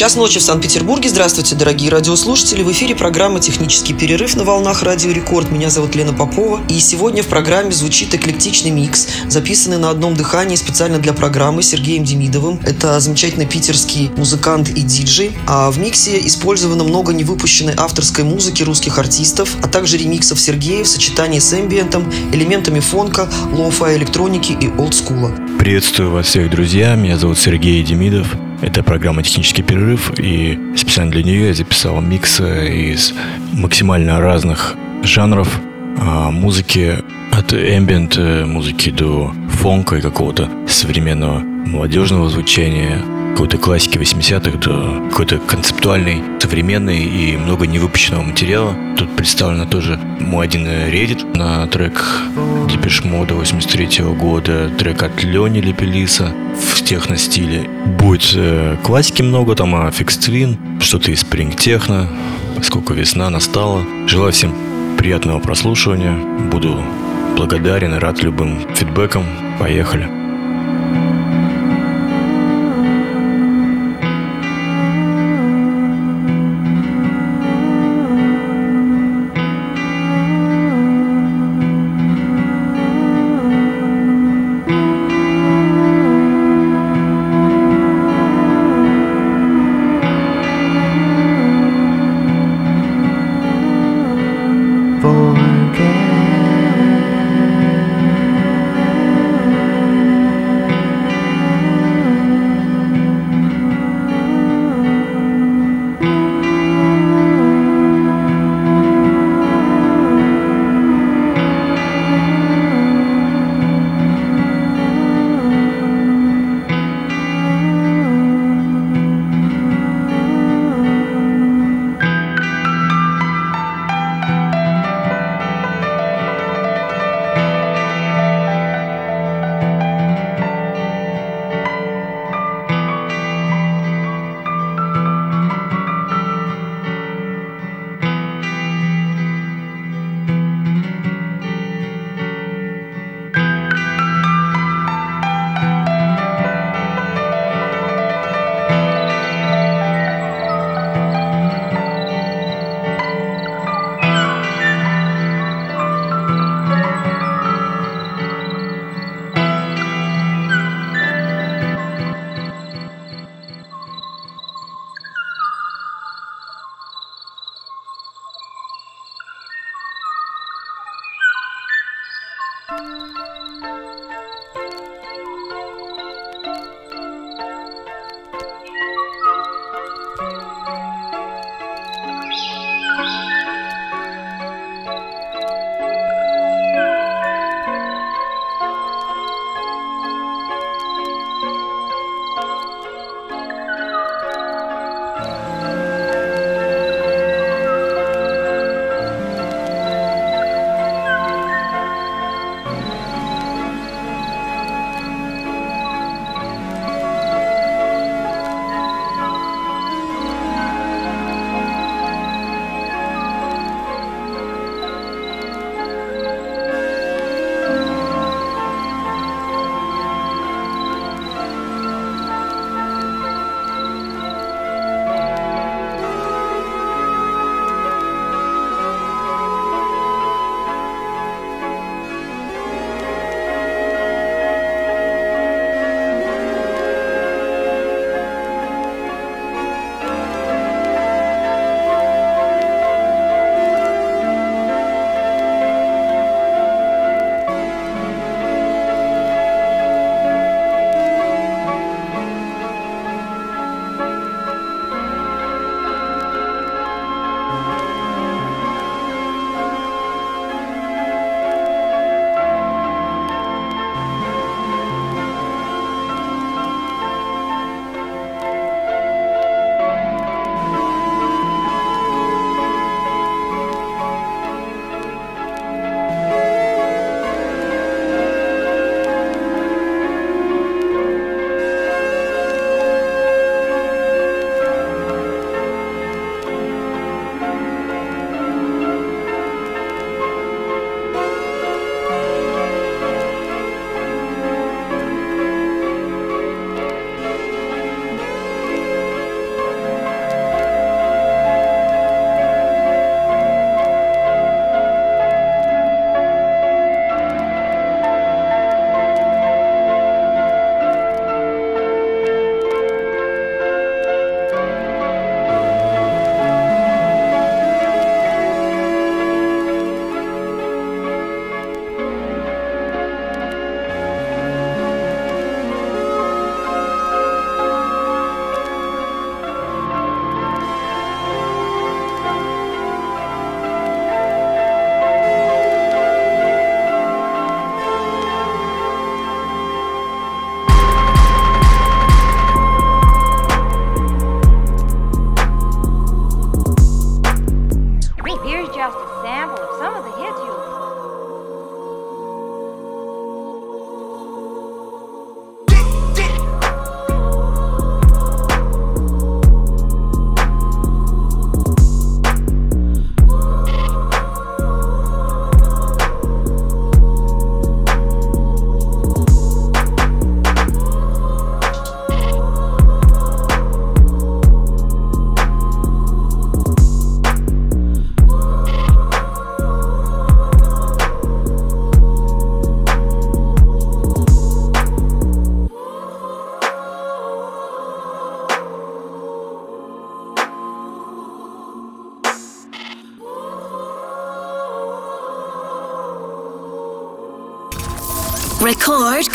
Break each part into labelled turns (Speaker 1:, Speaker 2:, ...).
Speaker 1: Час ночи в Санкт-Петербурге. Здравствуйте, дорогие радиослушатели. В эфире программа «Технический перерыв» на волнах Радио Рекорд. Меня зовут Лена Попова. И сегодня в программе звучит эклектичный микс, записанный на одном дыхании специально для программы Сергеем Демидовым. Это замечательный питерский музыкант и диджей. А в миксе использовано много невыпущенной авторской музыки русских артистов, а также ремиксов Сергея в сочетании с эмбиентом, элементами фонка, лофа, электроники и олдскула.
Speaker 2: Приветствую вас всех, друзья. Меня зовут Сергей Демидов. Это программа «Технический перерыв», и специально для нее я записал миксы из максимально разных жанров а, музыки, от эмбиент музыки до фонка и какого-то современного молодежного звучания, какой-то классики 80-х до какой-то концептуальной, современной и много невыпущенного материала. Тут представлено тоже мой один редит на трек Депеш Мода 83 года, трек от Лени Лепелиса в техно-стиле. Будет э, классики много, там Affix Twin, что-то из Spring Techno, поскольку весна настала. Желаю всем приятного прослушивания. Буду благодарен и рад любым фидбэкам. Поехали.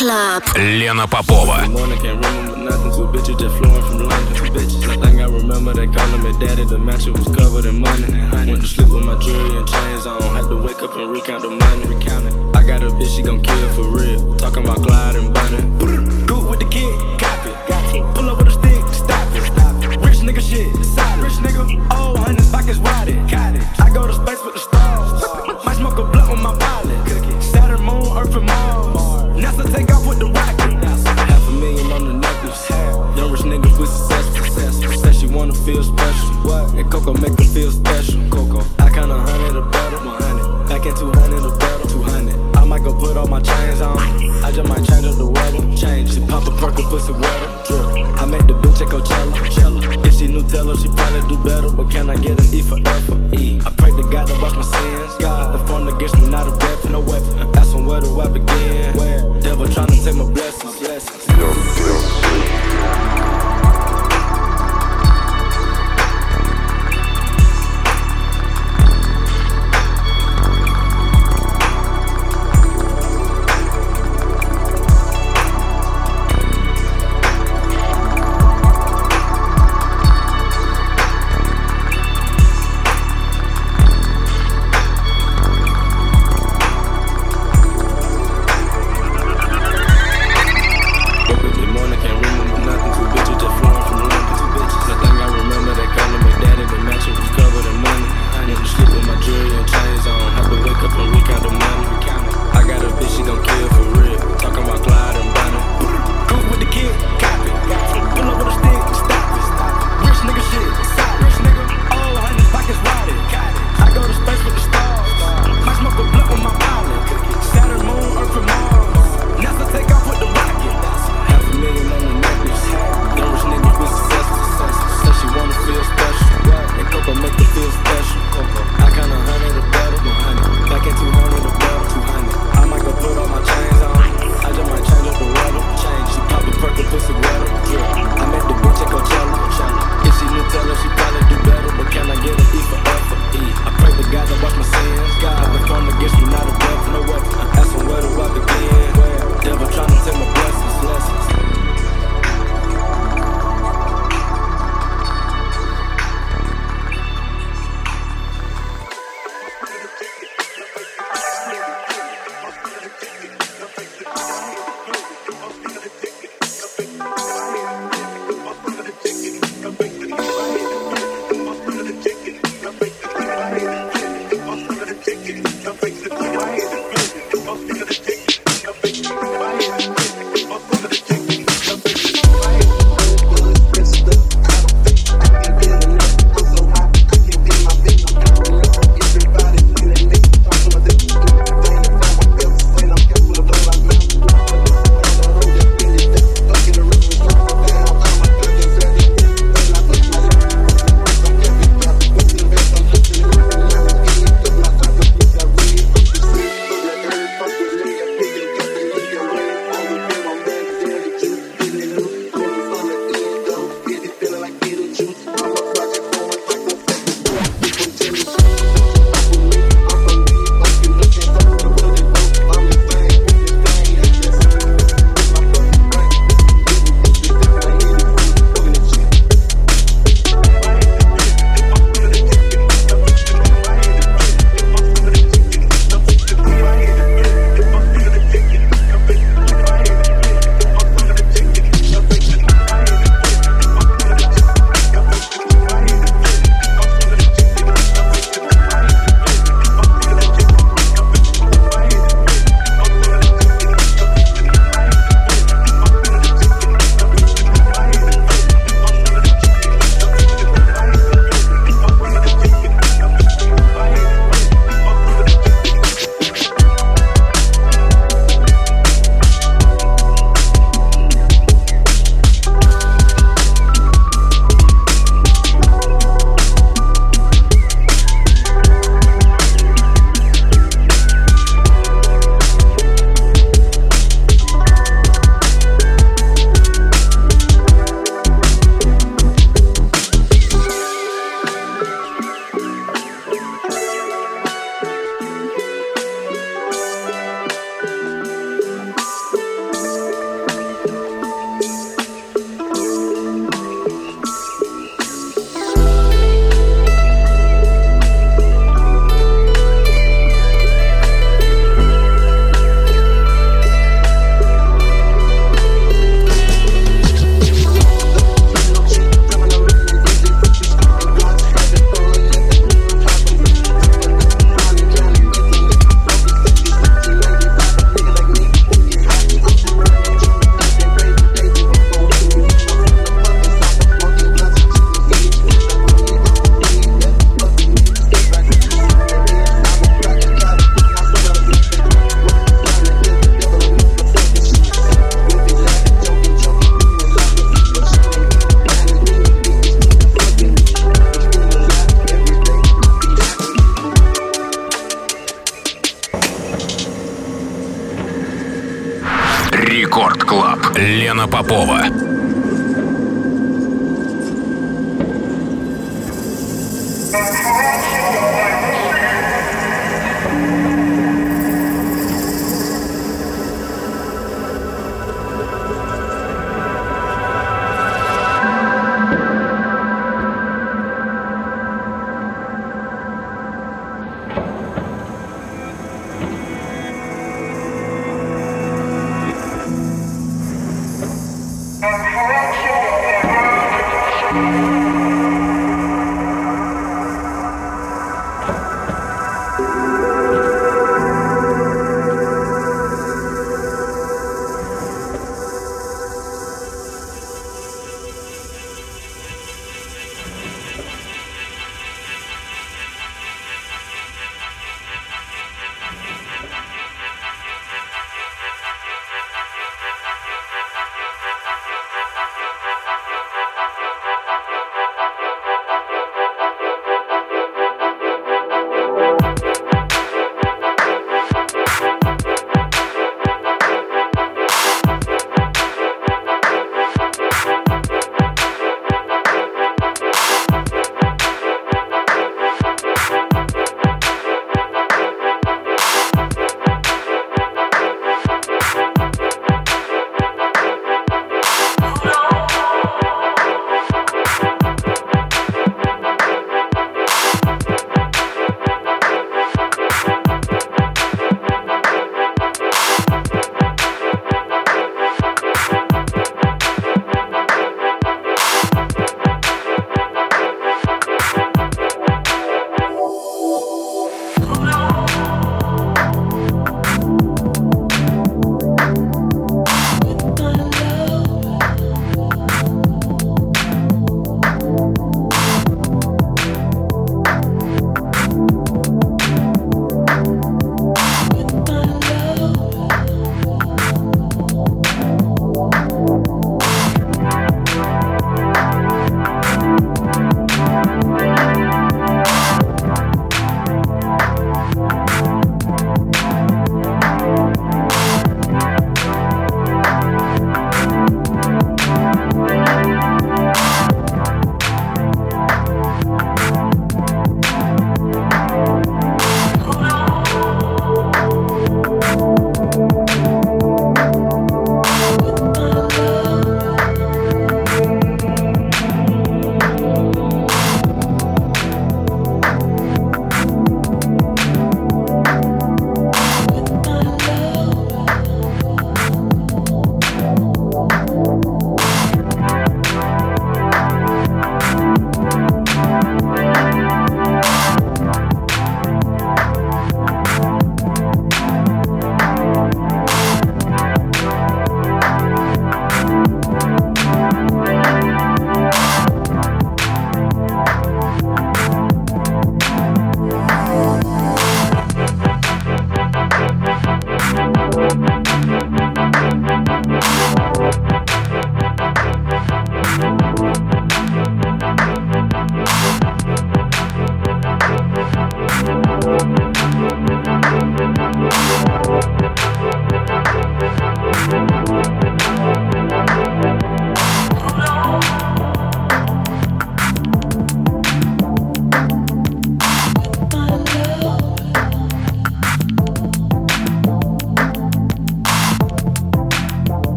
Speaker 3: Club. Лена Попова.
Speaker 4: Morning can't remember nothing. Two bitches just flowing from London. Bitches. I think I remember they calling me daddy. The match was covered in money. Went to sleep with my jewelry and chains on. Had to wake up and recount the money. Recount it. I got a bitch, she gon' kill for real. Talking about Clyde and Bunny. Go with the kid, copy. Pull up with a stick, stop it. Rich nigga shit, solid. Rich nigga, oh, hundred pockets riding. I go to space with the stars. Might smoke a blunt with my pilot.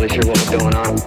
Speaker 5: Really sure what was going on.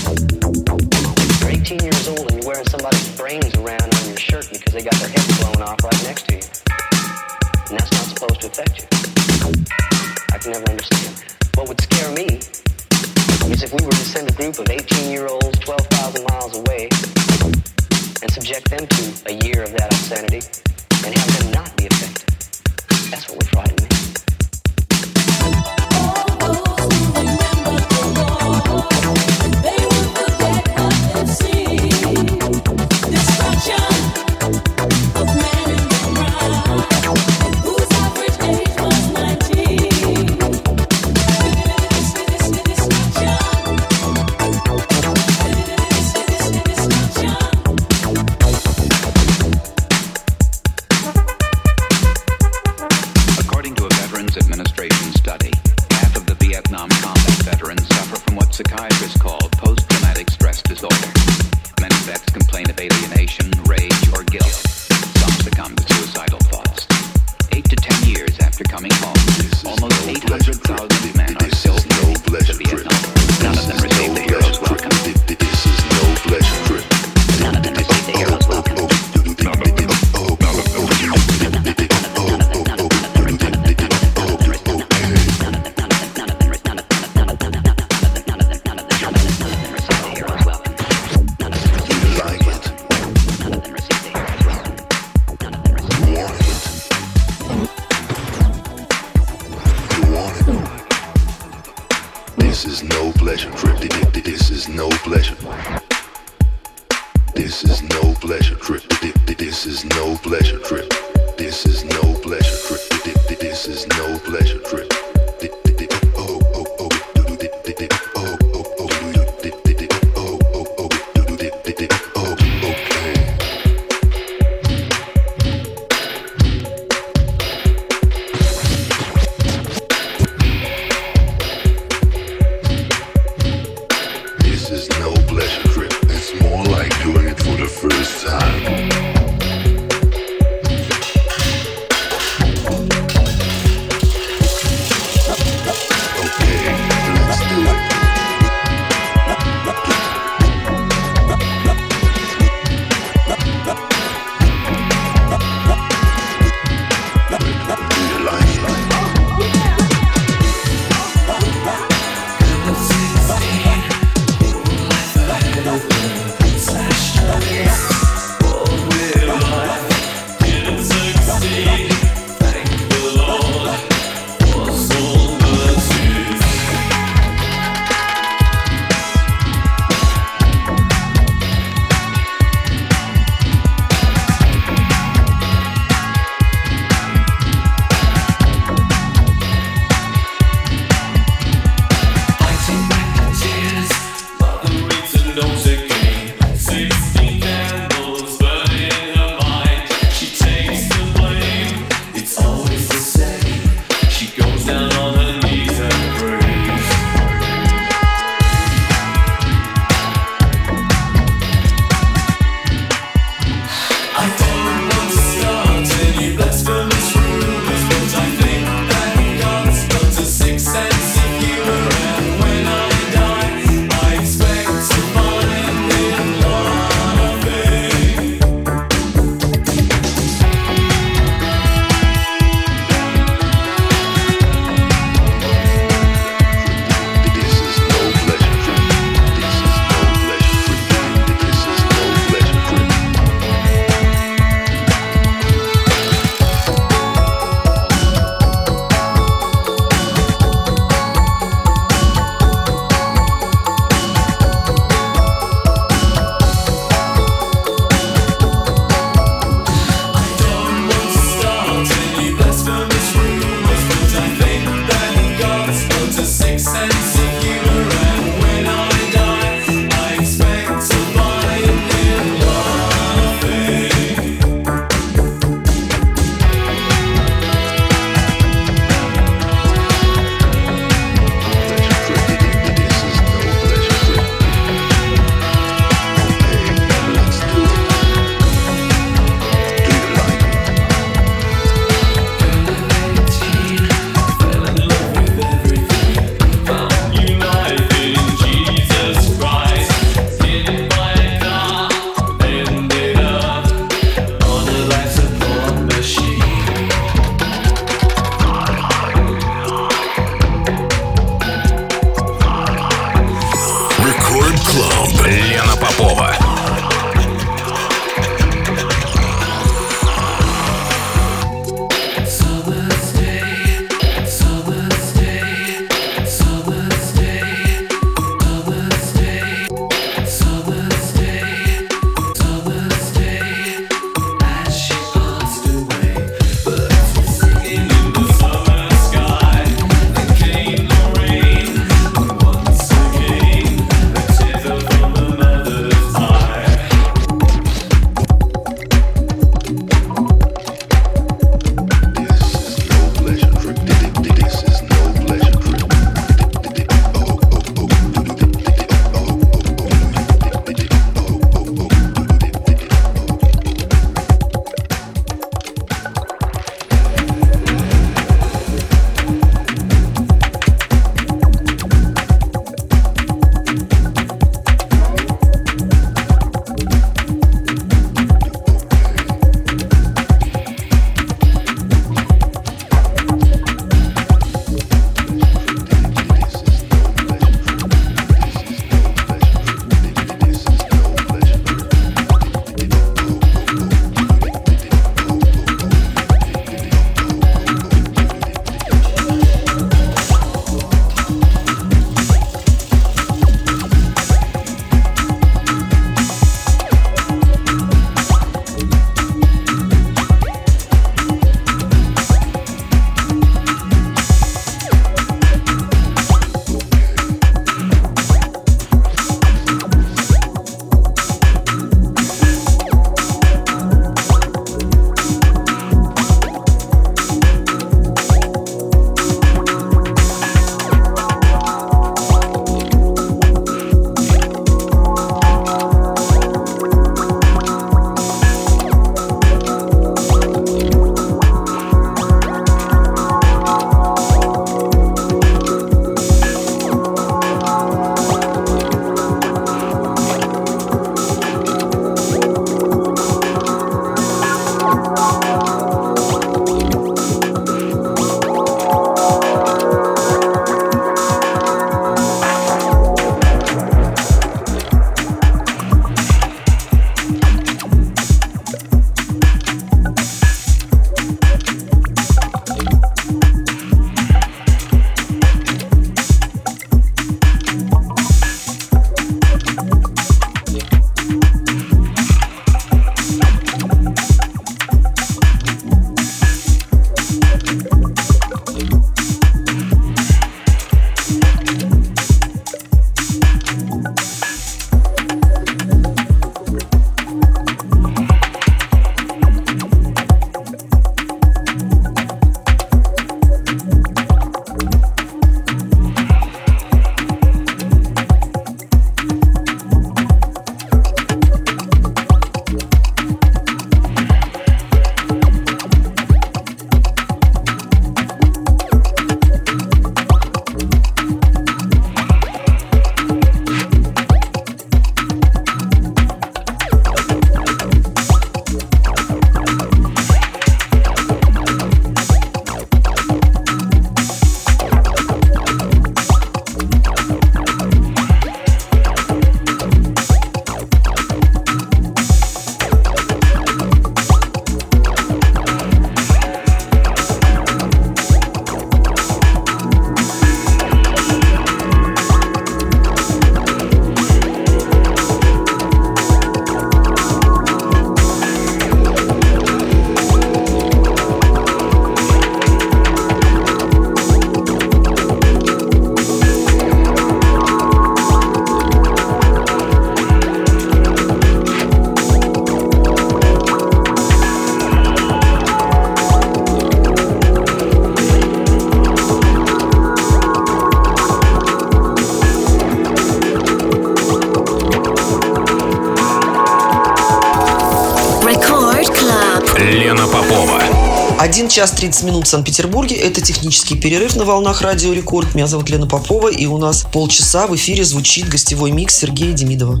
Speaker 1: 1 час 30 минут в Санкт-Петербурге. Это технический перерыв на волнах Радио Рекорд. Меня зовут Лена Попова, и у нас полчаса в эфире звучит гостевой микс Сергея Демидова.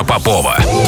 Speaker 3: Лена Попова.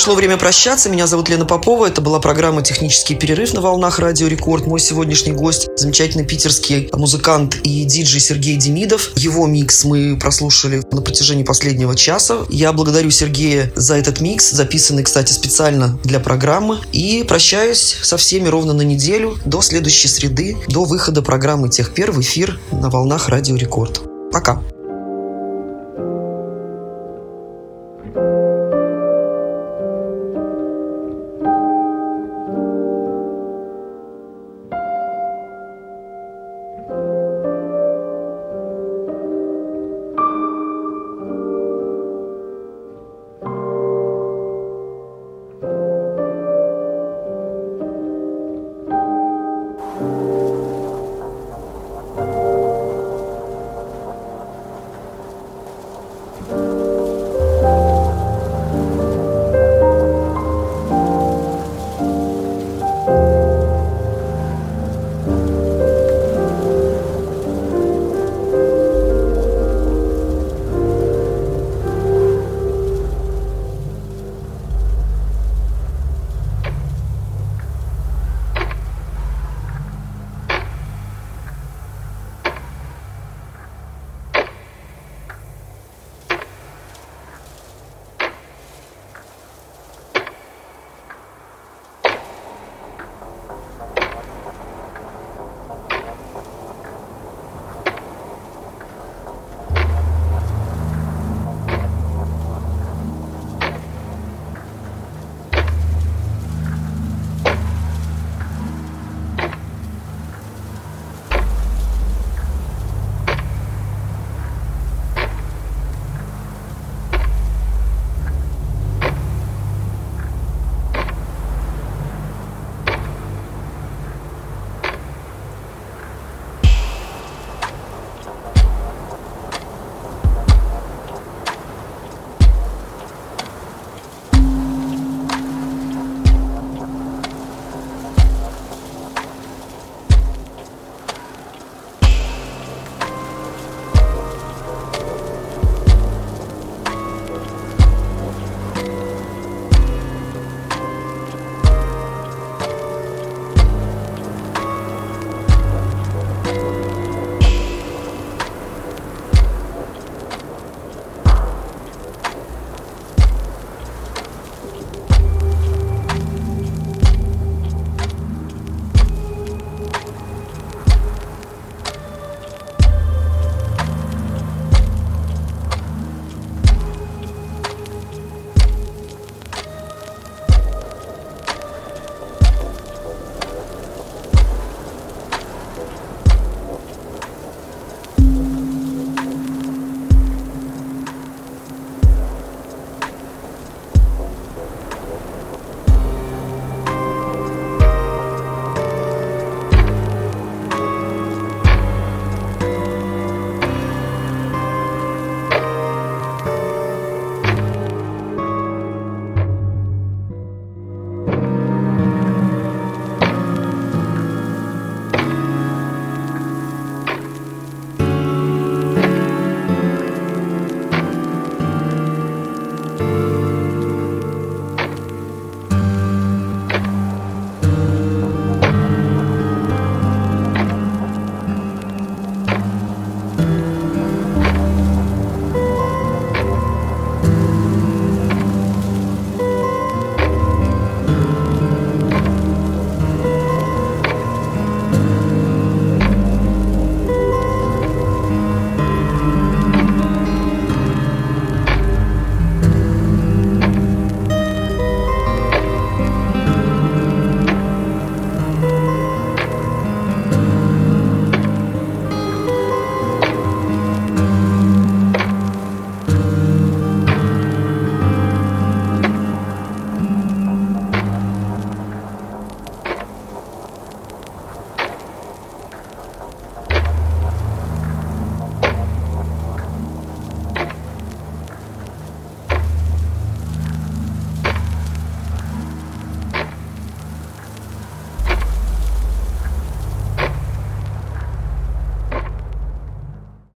Speaker 1: Пришло время прощаться. Меня зовут Лена Попова. Это была программа «Технический перерыв» на волнах Радио Рекорд. Мой сегодняшний гость – замечательный питерский музыкант и диджей Сергей Демидов. Его микс мы прослушали на протяжении последнего часа. Я благодарю Сергея за этот микс, записанный, кстати, специально для программы. И прощаюсь со всеми ровно на неделю, до следующей среды, до выхода программы «Техпер» в эфир на волнах Радио Рекорд. Пока.